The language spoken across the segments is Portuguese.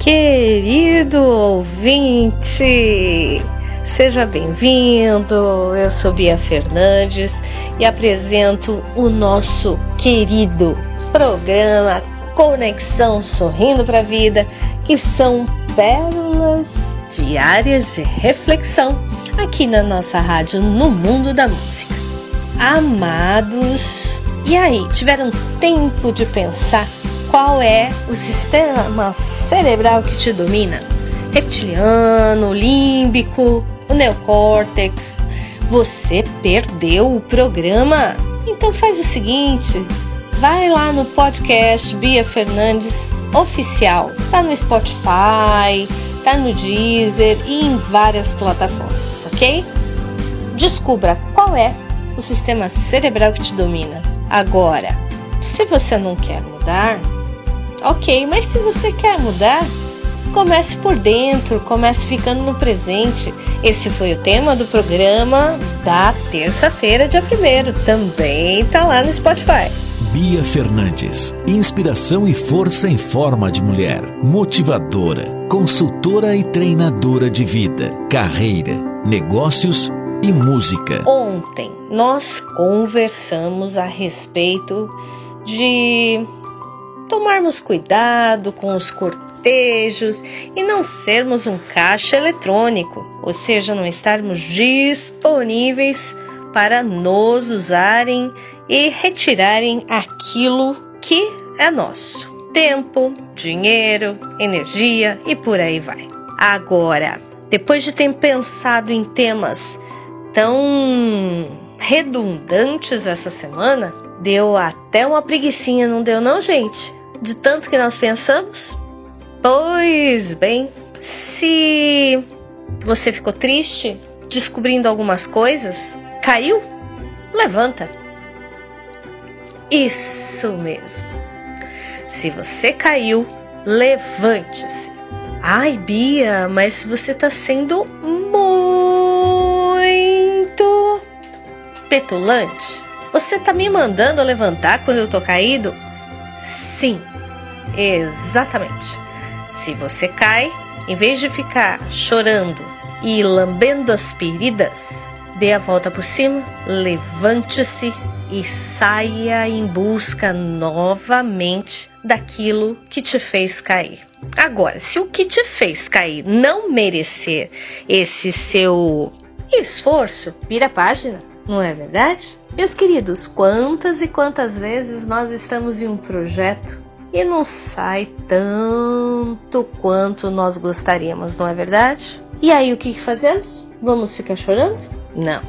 Querido ouvinte, seja bem-vindo. Eu sou Bia Fernandes e apresento o nosso querido programa Conexão Sorrindo para a Vida, que são pérolas diárias de reflexão aqui na nossa rádio no mundo da música. Amados, e aí, tiveram tempo de pensar qual é o sistema cerebral que te domina? Reptiliano, límbico, o neocórtex. Você perdeu o programa? Então faz o seguinte, vai lá no podcast Bia Fernandes Oficial. Tá no Spotify, tá no Deezer e em várias plataformas, ok? Descubra qual é o sistema cerebral que te domina. Agora, se você não quer mudar, Ok, mas se você quer mudar, comece por dentro, comece ficando no presente. Esse foi o tema do programa da terça-feira, dia 1 Também tá lá no Spotify. Bia Fernandes, inspiração e força em forma de mulher, motivadora, consultora e treinadora de vida, carreira, negócios e música. Ontem nós conversamos a respeito de tomarmos cuidado com os cortejos e não sermos um caixa eletrônico, ou seja, não estarmos disponíveis para nos usarem e retirarem aquilo que é nosso: tempo, dinheiro, energia e por aí vai. Agora, depois de ter pensado em temas tão redundantes essa semana, deu até uma preguiçinha, não deu não, gente? De tanto que nós pensamos? Pois bem, se você ficou triste descobrindo algumas coisas, caiu? Levanta. Isso mesmo. Se você caiu, levante-se. Ai, Bia, mas você está sendo muito petulante. Você está me mandando levantar quando eu tô caído? Sim, Exatamente. Se você cai, em vez de ficar chorando e lambendo as feridas, dê a volta por cima, levante-se e saia em busca novamente daquilo que te fez cair. Agora, se o que te fez cair não merecer esse seu esforço, vira a página, não é verdade? Meus queridos, quantas e quantas vezes nós estamos em um projeto e não sai tanto quanto nós gostaríamos, não é verdade? E aí o que, fazemos? Vamos ficar chorando? Não.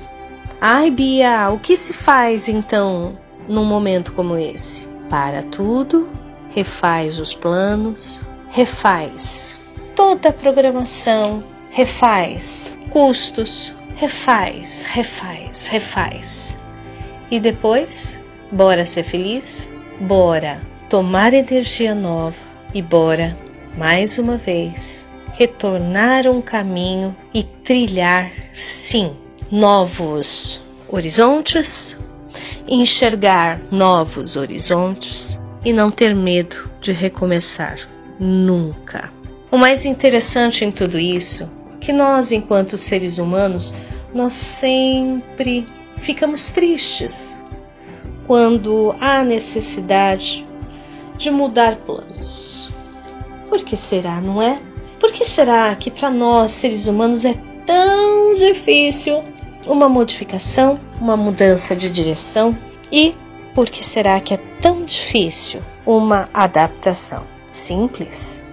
Ai, Bia, o que se faz então num momento como esse? Para tudo, refaz os planos, refaz toda a programação, refaz custos, refaz, refaz, refaz. E depois, bora ser feliz? Bora tomar energia nova e bora, mais uma vez, retornar um caminho e trilhar, sim, novos horizontes, enxergar novos horizontes e não ter medo de recomeçar nunca. O mais interessante em tudo isso é que nós, enquanto seres humanos, nós sempre ficamos tristes quando há necessidade de mudar planos. Por que será, não é? Por que será que para nós, seres humanos, é tão difícil uma modificação, uma mudança de direção e por que será que é tão difícil uma adaptação? Simples?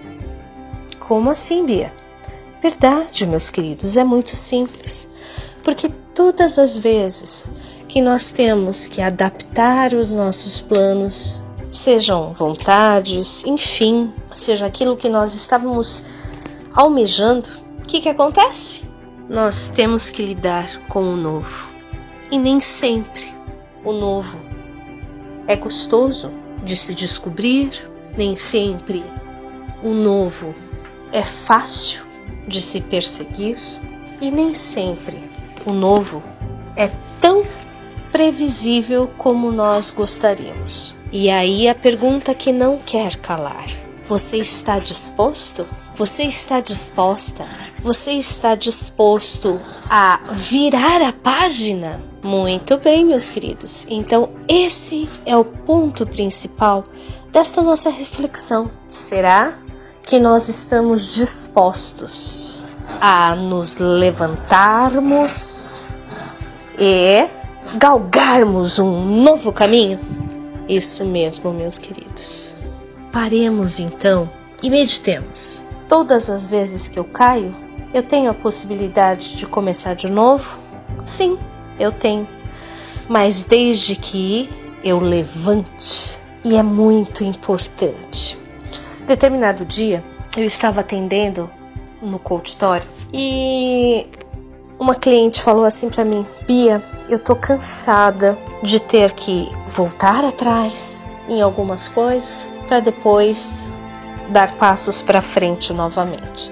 Como assim, Bia? Verdade, meus queridos, é muito simples. Porque todas as vezes que nós temos que adaptar os nossos planos, sejam vontades, enfim, seja aquilo que nós estávamos almejando, o que, que acontece? Nós temos que lidar com o novo. E nem sempre o novo é gostoso de se descobrir, nem sempre o novo é fácil de se perseguir e nem sempre o novo é tão previsível como nós gostaríamos. E aí a pergunta que não quer calar: você está disposto? Você está disposta? Você está disposto a virar a página? Muito bem, meus queridos. Então, esse é o ponto principal desta nossa reflexão. Será que nós estamos dispostos a nos levantarmos e galgarmos um novo caminho? Isso mesmo, meus queridos. Paremos então e meditemos. Todas as vezes que eu caio, eu tenho a possibilidade de começar de novo? Sim, eu tenho. Mas desde que eu levante, e é muito importante determinado dia, eu estava atendendo no consultório e uma cliente falou assim para mim: Bia, eu tô cansada de ter que voltar atrás em algumas coisas para depois dar passos para frente novamente.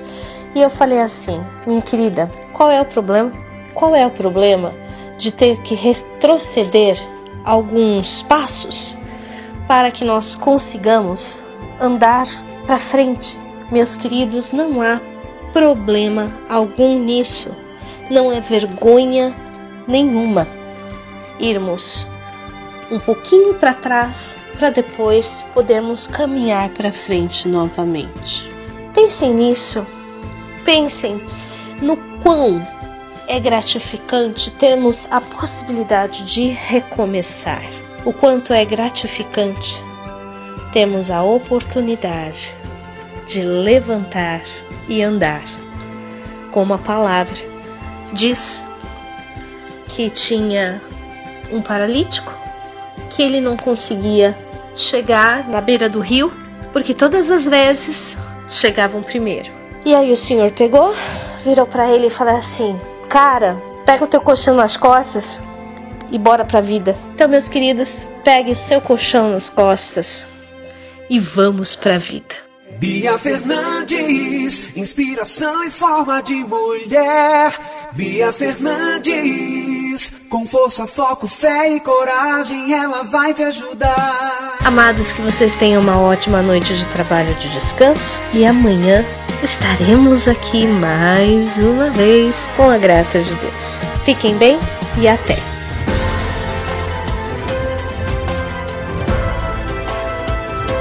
E eu falei assim: minha querida, qual é o problema? Qual é o problema de ter que retroceder alguns passos para que nós consigamos andar para frente. Meus queridos, não há problema algum nisso. Não é vergonha nenhuma irmos um pouquinho para trás para depois podermos caminhar para frente novamente. Pensem nisso. Pensem no quão é gratificante termos a possibilidade de recomeçar. O quanto é gratificante temos a oportunidade de levantar e andar. Como a palavra diz que tinha um paralítico que ele não conseguia chegar na beira do rio porque todas as vezes chegavam primeiro. E aí o senhor pegou, virou para ele e falou assim: "Cara, pega o teu colchão nas costas e bora pra vida". Então, meus queridos, pegue o seu colchão nas costas e vamos pra vida. Bia Fernandes, inspiração em forma de mulher. Bia Fernandes, com força, foco, fé e coragem, ela vai te ajudar. Amados, que vocês tenham uma ótima noite de trabalho de descanso e amanhã estaremos aqui mais uma vez com a graça de Deus. Fiquem bem e até!